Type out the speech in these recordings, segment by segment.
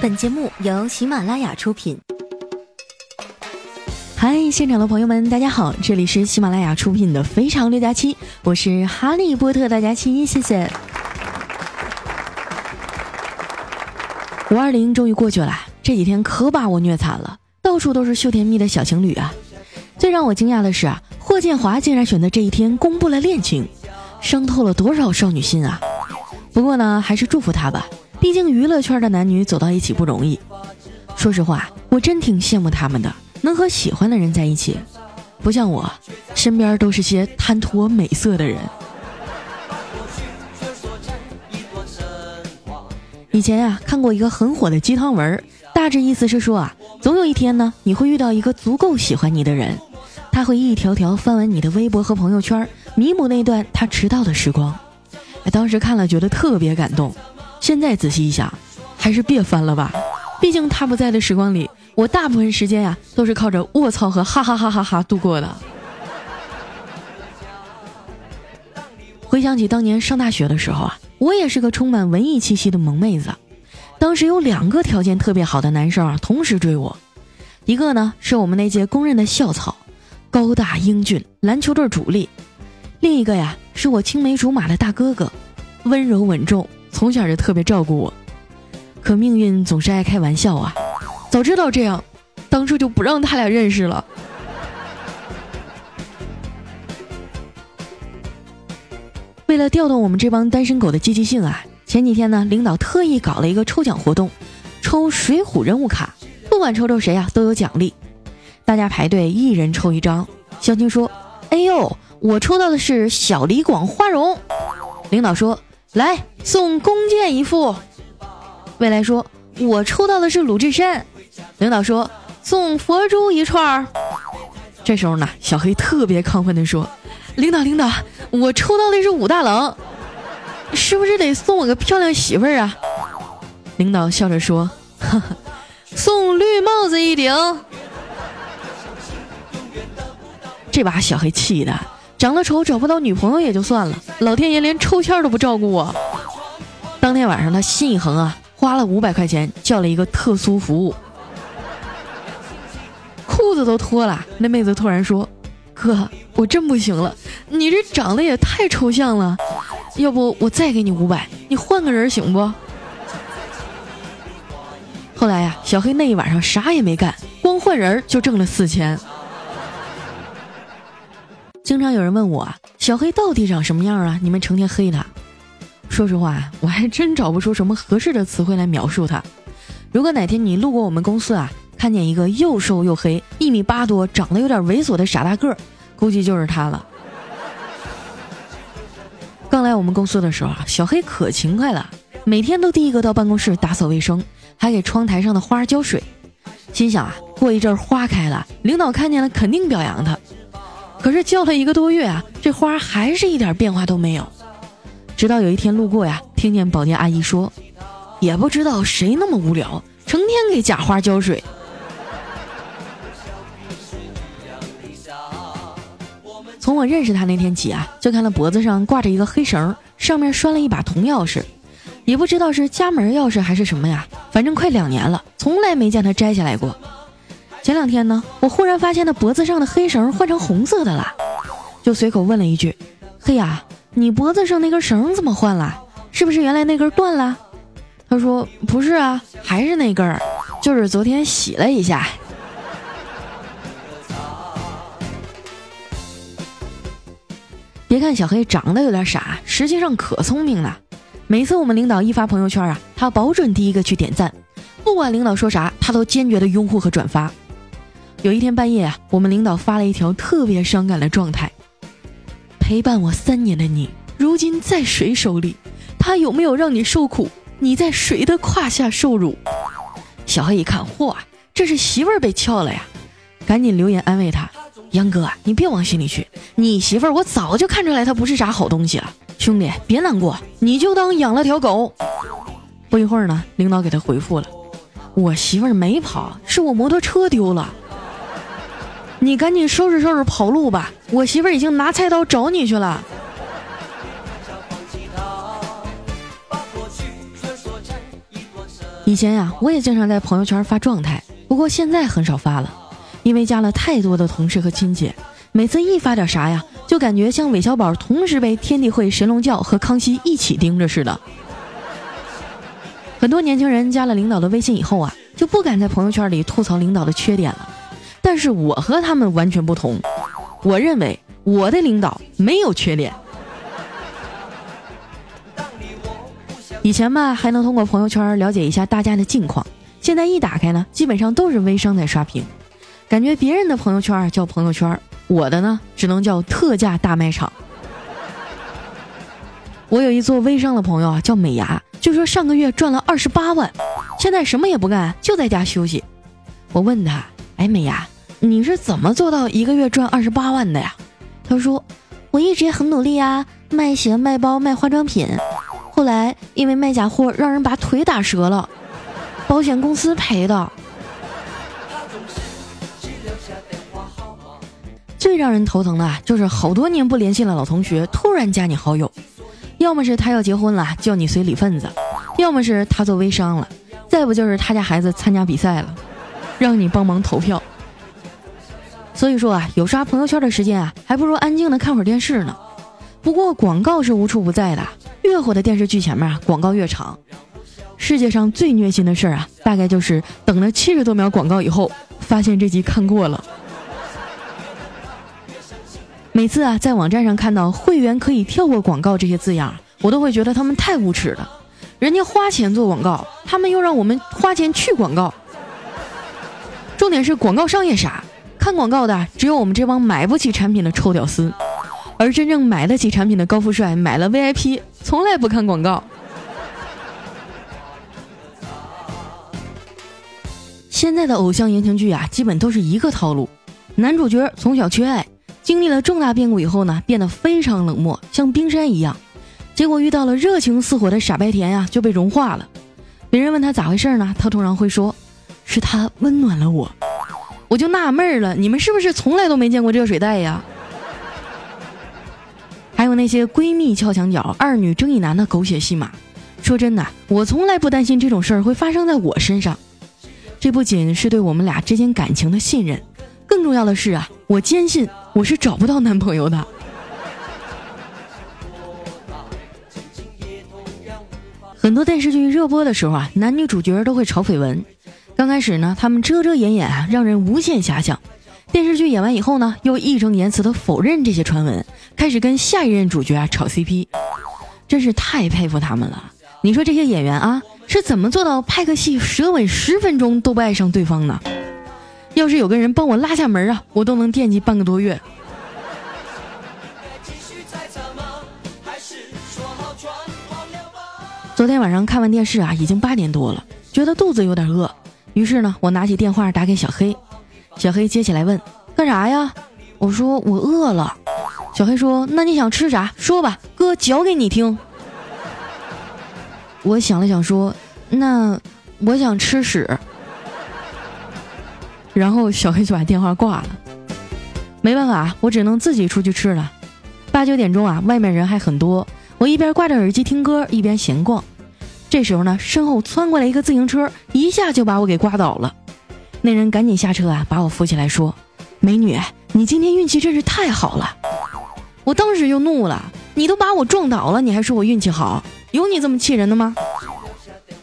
本节目由喜马拉雅出品。嗨，现场的朋友们，大家好，这里是喜马拉雅出品的《非常六加七》，我是哈利波特大家七，谢谢。五二零终于过去了，这几天可把我虐惨了，到处都是秀甜蜜的小情侣啊！最让我惊讶的是啊，霍建华竟然选择这一天公布了恋情，伤透了多少少女心啊！不过呢，还是祝福他吧，毕竟娱乐圈的男女走到一起不容易。说实话，我真挺羡慕他们的，能和喜欢的人在一起，不像我，身边都是些贪图我美色的人。以前呀，看过一个很火的鸡汤文，大致意思是说啊，总有一天呢，你会遇到一个足够喜欢你的人，他会一条条翻完你的微博和朋友圈，弥补那段他迟到的时光。当时看了觉得特别感动，现在仔细一想，还是别翻了吧。毕竟他不在的时光里，我大部分时间呀都是靠着卧槽和哈哈哈哈哈度过的。回想起当年上大学的时候啊。我也是个充满文艺气息的萌妹子，当时有两个条件特别好的男生啊，同时追我。一个呢是我们那届公认的校草，高大英俊，篮球队主力；另一个呀是我青梅竹马的大哥哥，温柔稳重，从小就特别照顾我。可命运总是爱开玩笑啊！早知道这样，当初就不让他俩认识了。为了调动我们这帮单身狗的积极性啊，前几天呢，领导特意搞了一个抽奖活动，抽水浒人物卡，不管抽中谁啊都有奖励。大家排队，一人抽一张。小青说：“哎呦，我抽到的是小李广花荣。”领导说：“来送弓箭一副。”未来说：“我抽到的是鲁智深。”领导说：“送佛珠一串。”这时候呢，小黑特别亢奋地说。领导，领导，我抽到的是武大郎，是不是得送我个漂亮媳妇儿啊？领导笑着说：“呵呵，送绿帽子一顶。”这把小黑气的，长得丑找不到女朋友也就算了，老天爷连抽签都不照顾我。当天晚上他心一横啊，花了五百块钱叫了一个特殊服务，裤子都脱了。那妹子突然说。哥，我真不行了，你这长得也太抽象了，要不我再给你五百，你换个人行不？后来呀，小黑那一晚上啥也没干，光换人就挣了四千。经常有人问我，小黑到底长什么样啊？你们成天黑他。说实话，我还真找不出什么合适的词汇来描述他。如果哪天你路过我们公司啊，看见一个又瘦又黑、一米八多、长得有点猥琐的傻大个儿。估计就是他了。刚来我们公司的时候啊，小黑可勤快了，每天都第一个到办公室打扫卫生，还给窗台上的花浇水。心想啊，过一阵花开了，领导看见了肯定表扬他。可是浇了一个多月啊，这花还是一点变化都没有。直到有一天路过呀，听见保洁阿姨说：“也不知道谁那么无聊，成天给假花浇水。”从我认识他那天起啊，就看他脖子上挂着一个黑绳，上面拴了一把铜钥匙，也不知道是家门钥匙还是什么呀。反正快两年了，从来没见他摘下来过。前两天呢，我忽然发现他脖子上的黑绳换成红色的了，就随口问了一句：“嘿呀，你脖子上那根绳怎么换了？是不是原来那根断了？”他说：“不是啊，还是那根儿，就是昨天洗了一下。”别看小黑长得有点傻，实际上可聪明了。每次我们领导一发朋友圈啊，他保准第一个去点赞，不管领导说啥，他都坚决的拥护和转发。有一天半夜啊，我们领导发了一条特别伤感的状态：陪伴我三年的你，如今在谁手里？他有没有让你受苦？你在谁的胯下受辱？小黑一看，嚯，这是媳妇儿被撬了呀！赶紧留言安慰他。杨哥，你别往心里去。你媳妇儿，我早就看出来她不是啥好东西了。兄弟，别难过，你就当养了条狗。不一会儿呢，领导给他回复了：“我媳妇儿没跑，是我摩托车丢了。你赶紧收拾收拾跑路吧，我媳妇儿已经拿菜刀找你去了。”以前呀，我也经常在朋友圈发状态，不过现在很少发了，因为加了太多的同事和亲戚，每次一发点啥呀，就感觉像韦小宝同时被天地会、神龙教和康熙一起盯着似的。很多年轻人加了领导的微信以后啊，就不敢在朋友圈里吐槽领导的缺点了。但是我和他们完全不同，我认为我的领导没有缺点。以前吧，还能通过朋友圈了解一下大家的近况。现在一打开呢，基本上都是微商在刷屏，感觉别人的朋友圈叫朋友圈，我的呢只能叫特价大卖场。我有一做微商的朋友啊，叫美牙，就说上个月赚了二十八万，现在什么也不干，就在家休息。我问他，哎，美牙，你是怎么做到一个月赚二十八万的呀？他说，我一直也很努力啊，卖鞋、卖包、卖化妆品。后来因为卖假货，让人把腿打折了，保险公司赔的。最让人头疼的，就是好多年不联系的老同学突然加你好友，要么是他要结婚了，叫你随礼份子；要么是他做微商了；再不就是他家孩子参加比赛了，让你帮忙投票。所以说啊，有刷朋友圈的时间啊，还不如安静的看会儿电视呢。不过广告是无处不在的。越火的电视剧前面啊，广告越长。世界上最虐心的事儿啊，大概就是等了七十多秒广告以后，发现这集看过了。每次啊，在网站上看到“会员可以跳过广告”这些字样，我都会觉得他们太无耻了。人家花钱做广告，他们又让我们花钱去广告。重点是广告商也傻，看广告的只有我们这帮买不起产品的臭屌丝。而真正买得起产品的高富帅买了 VIP，从来不看广告。现在的偶像言情剧啊，基本都是一个套路：男主角从小缺爱，经历了重大变故以后呢，变得非常冷漠，像冰山一样。结果遇到了热情似火的傻白甜呀，就被融化了。别人问他咋回事呢，他通常会说：“是他温暖了我。”我就纳闷了，你们是不是从来都没见过热水袋呀？还有那些闺蜜撬墙角、二女争一男的狗血戏码，说真的，我从来不担心这种事儿会发生在我身上。这不仅是对我们俩之间感情的信任，更重要的是啊，我坚信我是找不到男朋友的。很多电视剧热播的时候啊，男女主角都会炒绯闻。刚开始呢，他们遮遮掩掩啊，让人无限遐想。电视剧演完以后呢，又义正言辞地否认这些传闻，开始跟下一任主角啊炒 CP，真是太佩服他们了。你说这些演员啊，是怎么做到拍个戏舌吻十分钟都不爱上对方呢？要是有个人帮我拉下门啊，我都能惦记半个多月。昨天晚上看完电视啊，已经八点多了，觉得肚子有点饿，于是呢，我拿起电话打给小黑。小黑接起来问：“干啥呀？”我说：“我饿了。”小黑说：“那你想吃啥？说吧，哥嚼给你听。”我想了想说：“那我想吃屎。”然后小黑就把电话挂了。没办法，我只能自己出去吃了。八九点钟啊，外面人还很多，我一边挂着耳机听歌，一边闲逛。这时候呢，身后窜过来一个自行车，一下就把我给刮倒了。那人赶紧下车啊，把我扶起来，说：“美女，你今天运气真是太好了。”我当时就怒了：“你都把我撞倒了，你还说我运气好？有你这么气人的吗？”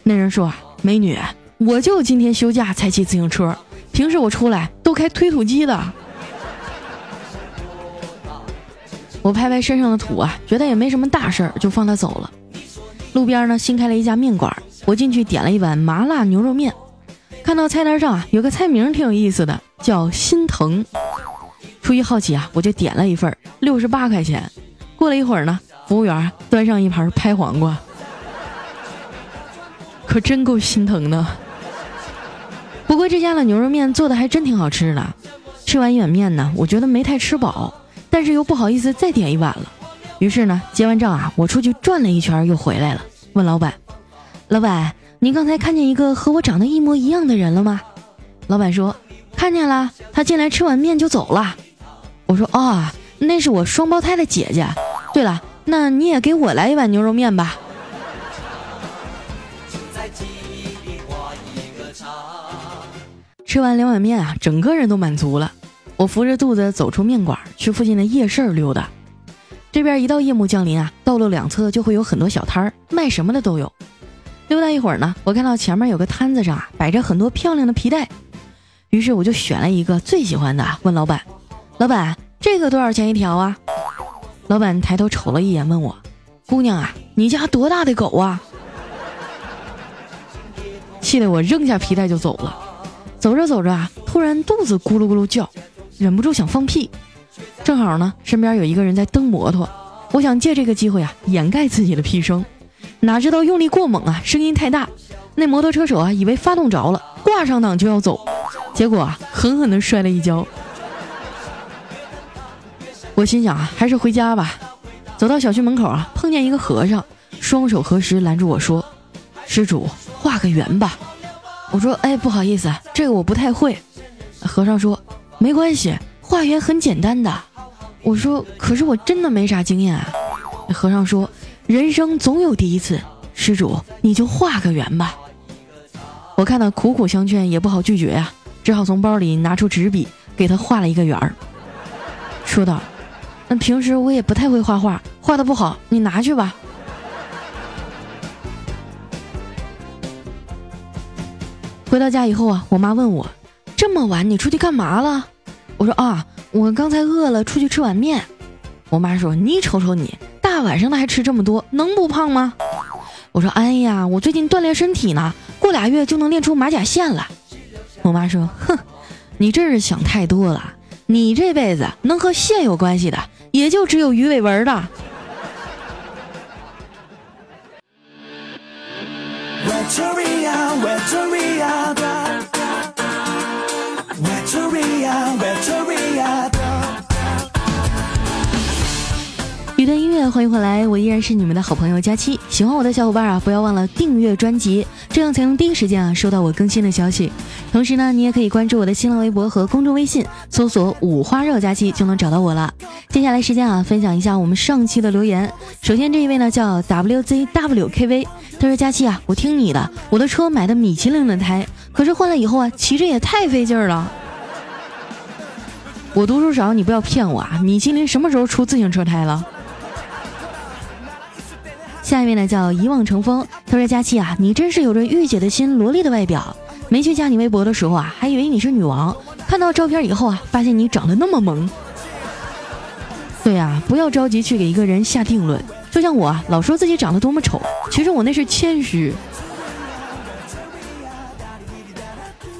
那人说：“美女，我就今天休假才骑自行车，平时我出来都开推土机的。”我拍拍身上的土啊，觉得也没什么大事儿，就放他走了。路边呢新开了一家面馆，我进去点了一碗麻辣牛肉面。看到菜单上啊有个菜名挺有意思的，叫心疼。出于好奇啊，我就点了一份，六十八块钱。过了一会儿呢，服务员端上一盘拍黄瓜，可真够心疼的。不过这家的牛肉面做的还真挺好吃的。吃完一碗面呢，我觉得没太吃饱，但是又不好意思再点一碗了。于是呢，结完账啊，我出去转了一圈又回来了，问老板：“老板。”您刚才看见一个和我长得一模一样的人了吗？老板说看见了，他进来吃碗面就走了。我说哦，那是我双胞胎的姐姐。对了，那你也给我来一碗牛肉面吧。吃完两碗面啊，整个人都满足了。我扶着肚子走出面馆，去附近的夜市溜达。这边一到夜幕降临啊，道路两侧就会有很多小摊儿，卖什么的都有。溜达一会儿呢，我看到前面有个摊子上啊，摆着很多漂亮的皮带，于是我就选了一个最喜欢的，问老板：“老板，这个多少钱一条啊？”老板抬头瞅了一眼，问我：“姑娘啊，你家多大的狗啊？”气得我扔下皮带就走了。走着走着啊，突然肚子咕噜咕噜叫，忍不住想放屁。正好呢，身边有一个人在蹬摩托，我想借这个机会啊，掩盖自己的屁声。哪知道用力过猛啊，声音太大，那摩托车手啊以为发动着了，挂上档就要走，结果啊狠狠地摔了一跤。我心想啊，还是回家吧。走到小区门口啊，碰见一个和尚，双手合十拦住我说：“施主，画个圆吧。”我说：“哎，不好意思，这个我不太会。”和尚说：“没关系，画圆很简单的。”我说：“可是我真的没啥经验啊。”和尚说：“人生总有第一次，施主你就画个圆吧。”我看他苦苦相劝，也不好拒绝呀，只好从包里拿出纸笔，给他画了一个圆儿，说道。那平时我也不太会画画，画的不好，你拿去吧。回到家以后啊，我妈问我：“这么晚你出去干嘛了？”我说：“啊，我刚才饿了，出去吃碗面。”我妈说：“你瞅瞅你，大晚上的还吃这么多，能不胖吗？”我说：“哎呀，我最近锻炼身体呢，过俩月就能练出马甲线了。”我妈说：“哼，你真是想太多了，你这辈子能和线有关系的。”也就只有鱼尾纹了。一段音乐，欢迎回来，我依然是你们的好朋友佳期。喜欢我的小伙伴啊，不要忘了订阅专辑，这样才能第一时间啊收到我更新的消息。同时呢，你也可以关注我的新浪微博和公众微信，搜索“五花肉佳期”就能找到我了。接下来时间啊，分享一下我们上期的留言。首先这一位呢叫 WZWKV，他说：“佳期啊，我听你的，我的车买的米其林的胎，可是换了以后啊，骑着也太费劲儿了。”我读书少，你不要骗我啊！米其林什么时候出自行车胎了？下一位呢叫一望成风，他说：“佳期啊，你真是有着御姐的心，萝莉的外表。没去加你微博的时候啊，还以为你是女王。看到照片以后啊，发现你长得那么萌。对呀，不要着急去给一个人下定论。就像我啊老说自己长得多么丑，其实我那是谦虚。”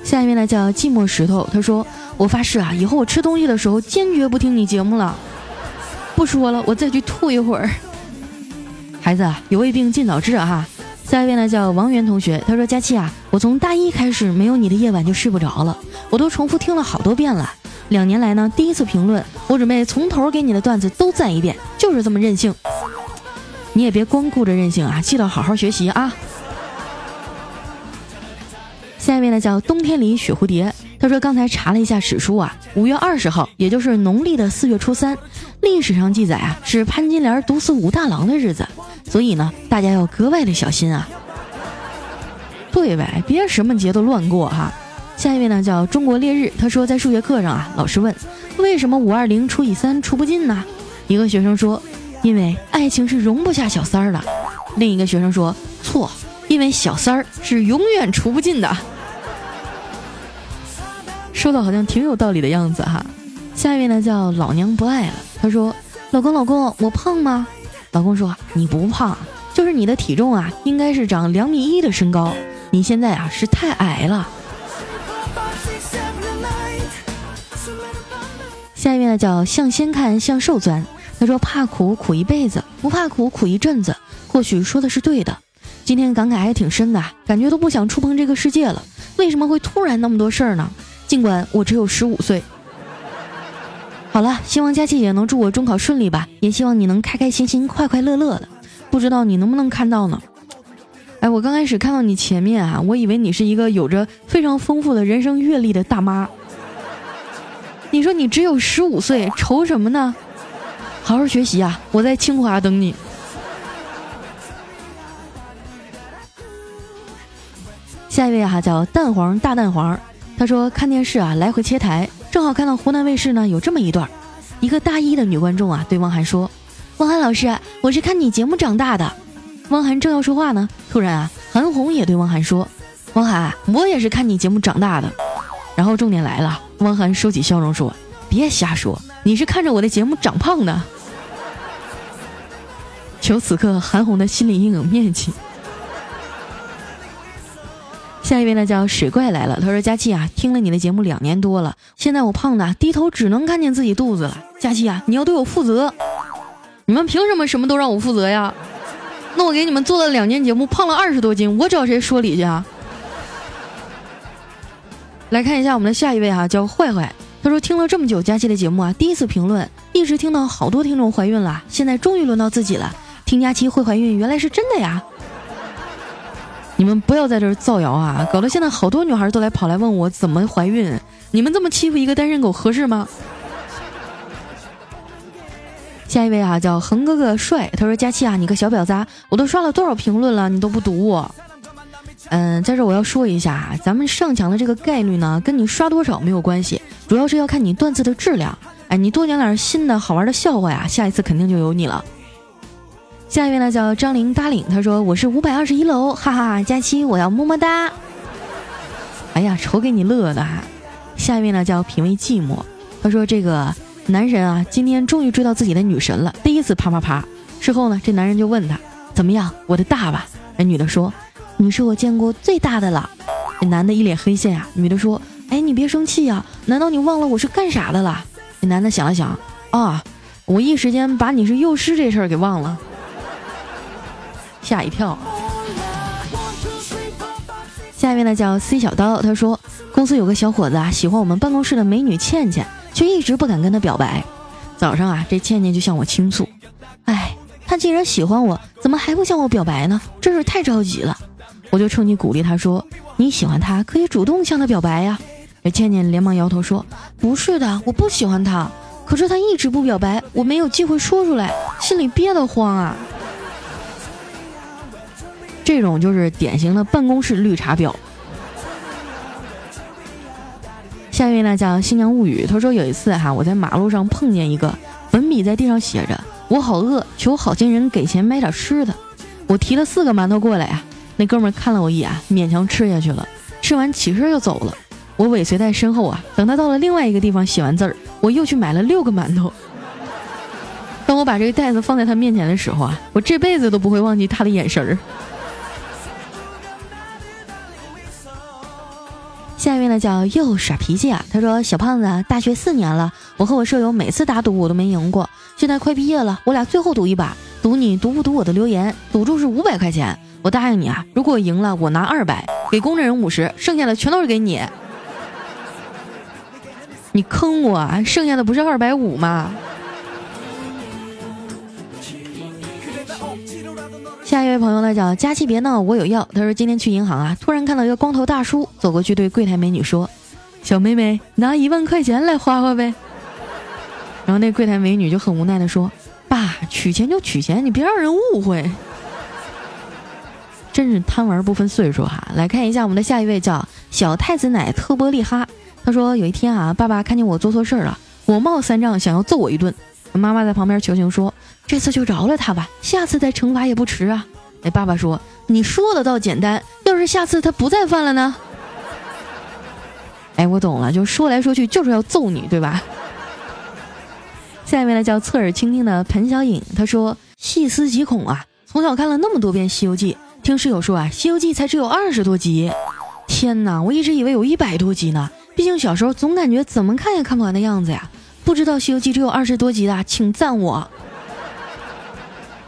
下一位呢叫寂寞石头，他说：“我发誓啊，以后我吃东西的时候坚决不听你节目了。不说了，我再去吐一会儿。”孩子有胃病尽早治哈。下一位呢叫王源同学，他说：“佳期啊，我从大一开始没有你的夜晚就睡不着了，我都重复听了好多遍了。两年来呢，第一次评论，我准备从头给你的段子都赞一遍，就是这么任性。你也别光顾着任性啊，记得好好学习啊。”下一位呢叫冬天里雪蝴蝶，他说：“刚才查了一下史书啊，五月二十号，也就是农历的四月初三，历史上记载啊是潘金莲毒死武大郎的日子。”所以呢，大家要格外的小心啊。对呗，别什么节都乱过哈。下一位呢叫中国烈日，他说在数学课上啊，老师问为什么五二零除以三除不尽呢？一个学生说，因为爱情是容不下小三儿的。另一个学生说错，因为小三儿是永远除不尽的。说的好像挺有道理的样子哈。下一位呢叫老娘不爱了，他说老公老公我胖吗？老公说：“你不胖，就是你的体重啊，应该是长两米一的身高。你现在啊是太矮了。”下一位呢叫向先看向瘦钻，他说：“怕苦苦一辈子，不怕苦苦一阵子。”或许说的是对的。今天感慨还挺深的，感觉都不想触碰这个世界了。为什么会突然那么多事儿呢？尽管我只有十五岁。好了，希望佳琪姐能祝我中考顺利吧，也希望你能开开心心、快快乐乐的。不知道你能不能看到呢？哎，我刚开始看到你前面啊，我以为你是一个有着非常丰富的人生阅历的大妈。你说你只有十五岁，愁什么呢？好好学习啊，我在清华等你。下一位哈叫蛋黄大蛋黄。他说看电视啊，来回切台，正好看到湖南卫视呢有这么一段，一个大一的女观众啊对汪涵说：“汪涵老师，我是看你节目长大的。”汪涵正要说话呢，突然啊，韩红也对汪涵说：“汪涵，我也是看你节目长大的。”然后重点来了，汪涵收起笑容说：“别瞎说，你是看着我的节目长胖的。”求此刻韩红的心理阴影面积。下一位呢叫水怪来了，他说：“佳期啊，听了你的节目两年多了，现在我胖的低头只能看见自己肚子了。佳期啊，你要对我负责。你们凭什么什么都让我负责呀？”那我给你们做了两年节目，胖了二十多斤，我找谁说理去啊？来看一下我们的下一位哈，叫坏坏。他说听了这么久佳期的节目啊，第一次评论，一直听到好多听众怀孕了，现在终于轮到自己了。听佳期会怀孕，原来是真的呀！你们不要在这儿造谣啊，搞得现在好多女孩都来跑来问我怎么怀孕。你们这么欺负一个单身狗合适吗？下一位啊，叫恒哥哥帅。他说：“佳期啊，你个小婊子，我都刷了多少评论了，你都不读我。”嗯，在这我要说一下啊，咱们上墙的这个概率呢，跟你刷多少没有关系，主要是要看你段子的质量。哎，你多讲点新的好玩的笑话呀，下一次肯定就有你了。下一位呢，叫张玲搭领。他说：“我是五百二十一楼，哈哈，佳期我要么么哒。”哎呀，瞅给你乐的哈。下一位呢，叫品味寂寞。他说：“这个。”男人啊，今天终于追到自己的女神了，第一次啪啪啪。事后呢，这男人就问他怎么样，我的大吧？那女的说，你是我见过最大的了。这男的一脸黑线啊。女的说，哎，你别生气呀，难道你忘了我是干啥的了？这男的想了想，啊，我一时间把你是幼师这事儿给忘了，吓一跳。下一位呢叫 C 小刀，他说公司有个小伙子啊，喜欢我们办公室的美女倩倩。却一直不敢跟他表白。早上啊，这倩倩就向我倾诉：“哎，他既然喜欢我，怎么还不向我表白呢？真是太着急了。”我就趁机鼓励他说：“你喜欢他，可以主动向他表白呀。”这倩倩连忙摇头说：“不是的，我不喜欢他。可是他一直不表白，我没有机会说出来，心里憋得慌啊。”这种就是典型的办公室绿茶婊。下一位呢叫新娘物语，他说有一次哈，我在马路上碰见一个粉笔在地上写着“我好饿，求好心人给钱买点吃的”。我提了四个馒头过来呀，那哥们看了我一眼，勉强吃下去了。吃完起身就走了，我尾随在身后啊。等他到了另外一个地方写完字儿，我又去买了六个馒头。当我把这个袋子放在他面前的时候啊，我这辈子都不会忘记他的眼神儿。下一位呢叫又耍脾气啊，他说小胖子大学四年了，我和我舍友每次打赌我都没赢过，现在快毕业了，我俩最后赌一把，赌你读不读我的留言，赌注是五百块钱，我答应你啊，如果赢了我拿二百，给公证人五十，剩下的全都是给你。你坑我，剩下的不是二百五吗？下一位朋友呢叫佳期别闹，我有药。他说今天去银行啊，突然看到一个光头大叔走过去对柜台美女说：“小妹妹，拿一万块钱来花花呗。”然后那柜台美女就很无奈的说：“爸，取钱就取钱，你别让人误会。”真是贪玩不分岁数哈。来看一下我们的下一位叫小太子奶特波利哈。他说有一天啊，爸爸看见我做错事儿了，火冒三丈想要揍我一顿。妈妈在旁边求情说。这次就饶了他吧，下次再惩罚也不迟啊！哎，爸爸说：“你说的倒简单，要是下次他不再犯了呢？” 哎，我懂了，就说来说去就是要揍你，对吧？下面呢，叫侧耳倾听的彭小颖，他说：“细思极恐啊！从小看了那么多遍《西游记》，听室友说啊，《西游记》才只有二十多集。天哪，我一直以为有一百多集呢。毕竟小时候总感觉怎么看也看不完的样子呀。不知道《西游记》只有二十多集的，请赞我。”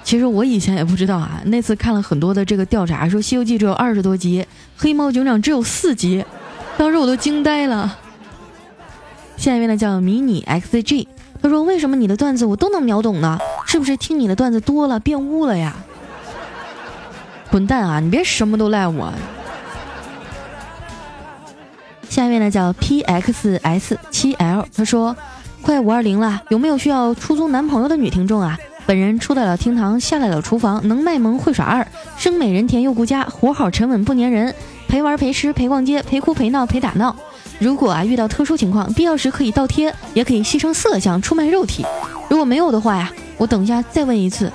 其实我以前也不知道啊，那次看了很多的这个调查，说《西游记》只有二十多集，《黑猫警长》只有四集，当时我都惊呆了。下一位呢叫迷你 XG，他说：“为什么你的段子我都能秒懂呢？是不是听你的段子多了变污了呀？”滚蛋啊！你别什么都赖我。下一位呢叫 PXS7L，他说：“快五二零了，有没有需要出租男朋友的女听众啊？”本人出得了厅堂，下得了厨房，能卖萌会耍二，生美人甜又顾家，活好沉稳不粘人，陪玩陪吃陪逛街陪哭陪闹陪打闹，如果啊遇到特殊情况，必要时可以倒贴，也可以牺牲色相出卖肉体。如果没有的话呀，我等一下再问一次。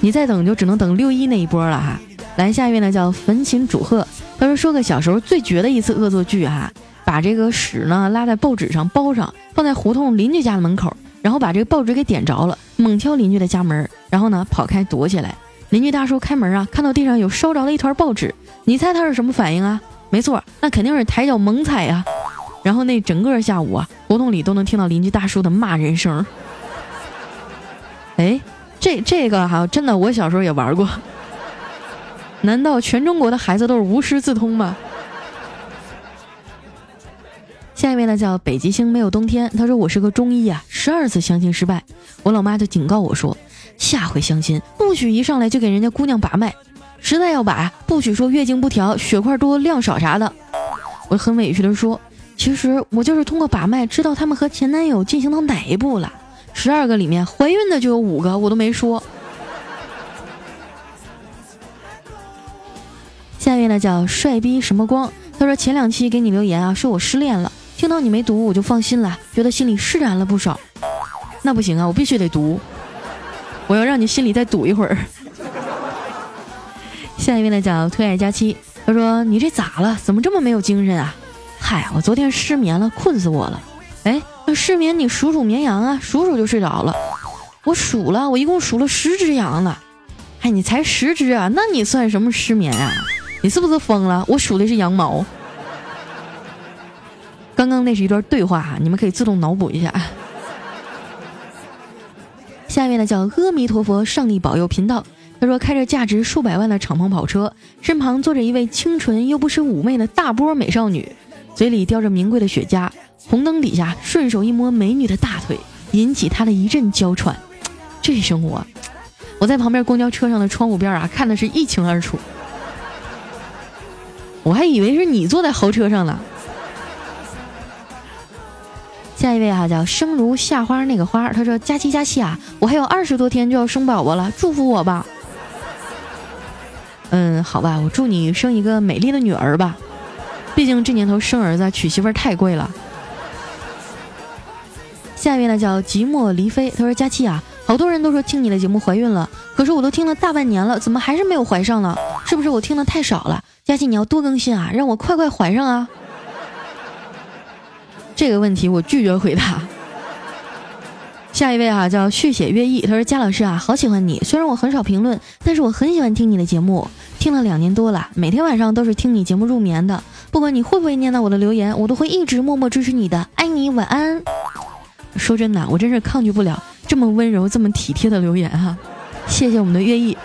你再等就只能等六一那一波了哈。来下一位呢叫焚琴煮鹤，他说说个小时候最绝的一次恶作剧哈，把这个屎呢拉在报纸上包上，放在胡同邻居家的门口，然后把这个报纸给点着了，猛敲邻居的家门，然后呢跑开躲起来。邻居大叔开门啊，看到地上有烧着的一团报纸，你猜他是什么反应啊？没错，那肯定是抬脚猛踩呀。然后那整个下午啊，胡同里都能听到邻居大叔的骂人声。哎，这这个哈，真的，我小时候也玩过。难道全中国的孩子都是无师自通吗？下一位呢，叫北极星没有冬天。他说我是个中医啊，十二次相亲失败，我老妈就警告我说。下回相亲不许一上来就给人家姑娘把脉，实在要把不许说月经不调、血块多、量少啥的。我很委屈的说，其实我就是通过把脉知道他们和前男友进行到哪一步了。十二个里面怀孕的就有五个，我都没说。下一位呢叫帅逼什么光，他说前两期给你留言啊，说我失恋了，听到你没读我就放心了，觉得心里释然了不少。那不行啊，我必须得读。我要让你心里再堵一会儿。下一位呢叫推爱佳期，他说：“你这咋了？怎么这么没有精神啊？”嗨，我昨天失眠了，困死我了。哎，那失眠你数数绵羊啊，数数就睡着了。我数了，我一共数了十只羊呢。哎，你才十只啊？那你算什么失眠啊？你是不是疯了？我数的是羊毛。刚刚那是一段对话哈，你们可以自动脑补一下。下面呢叫阿弥陀佛，上帝保佑频道。他说开着价值数百万的敞篷跑车，身旁坐着一位清纯又不失妩媚的大波美少女，嘴里叼着名贵的雪茄，红灯底下顺手一摸美女的大腿，引起他的一阵娇喘。这生活，我在旁边公交车上的窗户边啊，看的是一清二楚。我还以为是你坐在豪车上了。一位哈叫生如夏花那个花，他说佳期佳期啊，我还有二十多天就要生宝宝了，祝福我吧。嗯，好吧，我祝你生一个美丽的女儿吧，毕竟这年头生儿子娶媳妇太贵了。下一位呢叫寂寞离飞，他说佳期啊，好多人都说听你的节目怀孕了，可是我都听了大半年了，怎么还是没有怀上呢？是不是我听的太少了？佳期你要多更新啊，让我快快怀上啊。这个问题我拒绝回答。下一位啊，叫续写乐意，他说：“佳老师啊，好喜欢你，虽然我很少评论，但是我很喜欢听你的节目，听了两年多了，每天晚上都是听你节目入眠的。不管你会不会念到我的留言，我都会一直默默支持你的，爱你，晚安。”说真的，我真是抗拒不了这么温柔、这么体贴的留言哈。谢谢我们的乐意。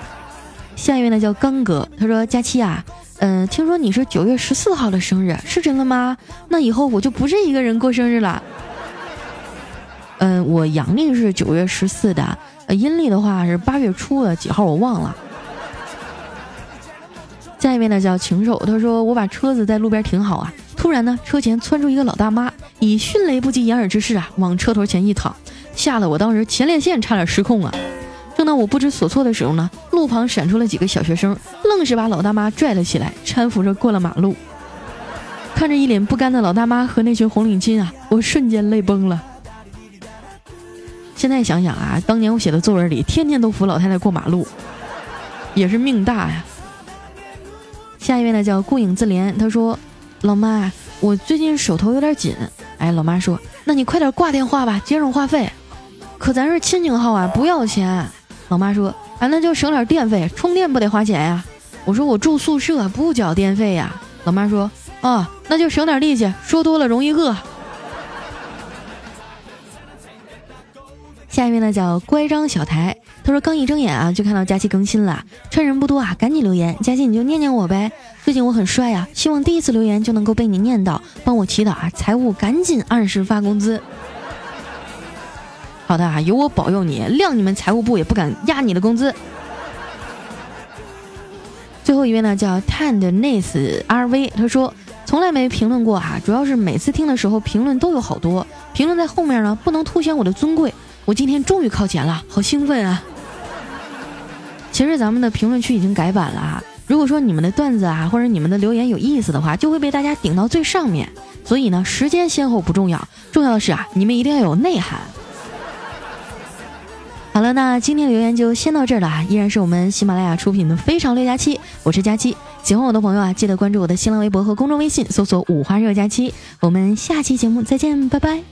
下一位呢，叫刚哥，他说：“佳期啊。”嗯，听说你是九月十四号的生日，是真的吗？那以后我就不是一个人过生日了。嗯，我阳历是九月十四的，阴历的话是八月初的几号我忘了。下一位呢叫禽兽，他说我把车子在路边停好啊，突然呢车前窜出一个老大妈，以迅雷不及掩耳之势啊往车头前一躺，吓得我当时前列腺差点失控啊。正当我不知所措的时候呢，路旁闪出了几个小学生，愣是把老大妈拽了起来，搀扶着过了马路。看着一脸不甘的老大妈和那群红领巾啊，我瞬间泪崩了。现在想想啊，当年我写的作文里，天天都扶老太太过马路，也是命大呀。下一位呢叫顾影自怜，他说：“老妈，我最近手头有点紧。”哎，老妈说：“那你快点挂电话吧，节省话费。”可咱是亲情号啊，不要钱。老妈说：“啊，那就省点电费，充电不得花钱呀？”我说：“我住宿舍，不缴电费呀。”老妈说：“啊，那就省点力气，说多了容易饿。”下一位呢叫乖张小台，他说刚一睁眼啊，就看到佳期更新了，趁人不多啊，赶紧留言，佳期你就念念我呗。最近我很帅啊，希望第一次留言就能够被你念到，帮我祈祷啊，财务赶紧按时发工资。好的啊，有我保佑你，谅你们财务部也不敢压你的工资。最后一位呢，叫 Tandness RV，他说从来没评论过啊，主要是每次听的时候评论都有好多，评论在后面呢，不能凸显我的尊贵。我今天终于靠前了，好兴奋啊！其实咱们的评论区已经改版了啊，如果说你们的段子啊，或者你们的留言有意思的话，就会被大家顶到最上面。所以呢，时间先后不重要，重要的是啊，你们一定要有内涵。好了，那今天的留言就先到这儿了啊！依然是我们喜马拉雅出品的《非常六加七》，我是佳期。喜欢我的朋友啊，记得关注我的新浪微博和公众微信，搜索“五花肉佳期”。我们下期节目再见，拜拜。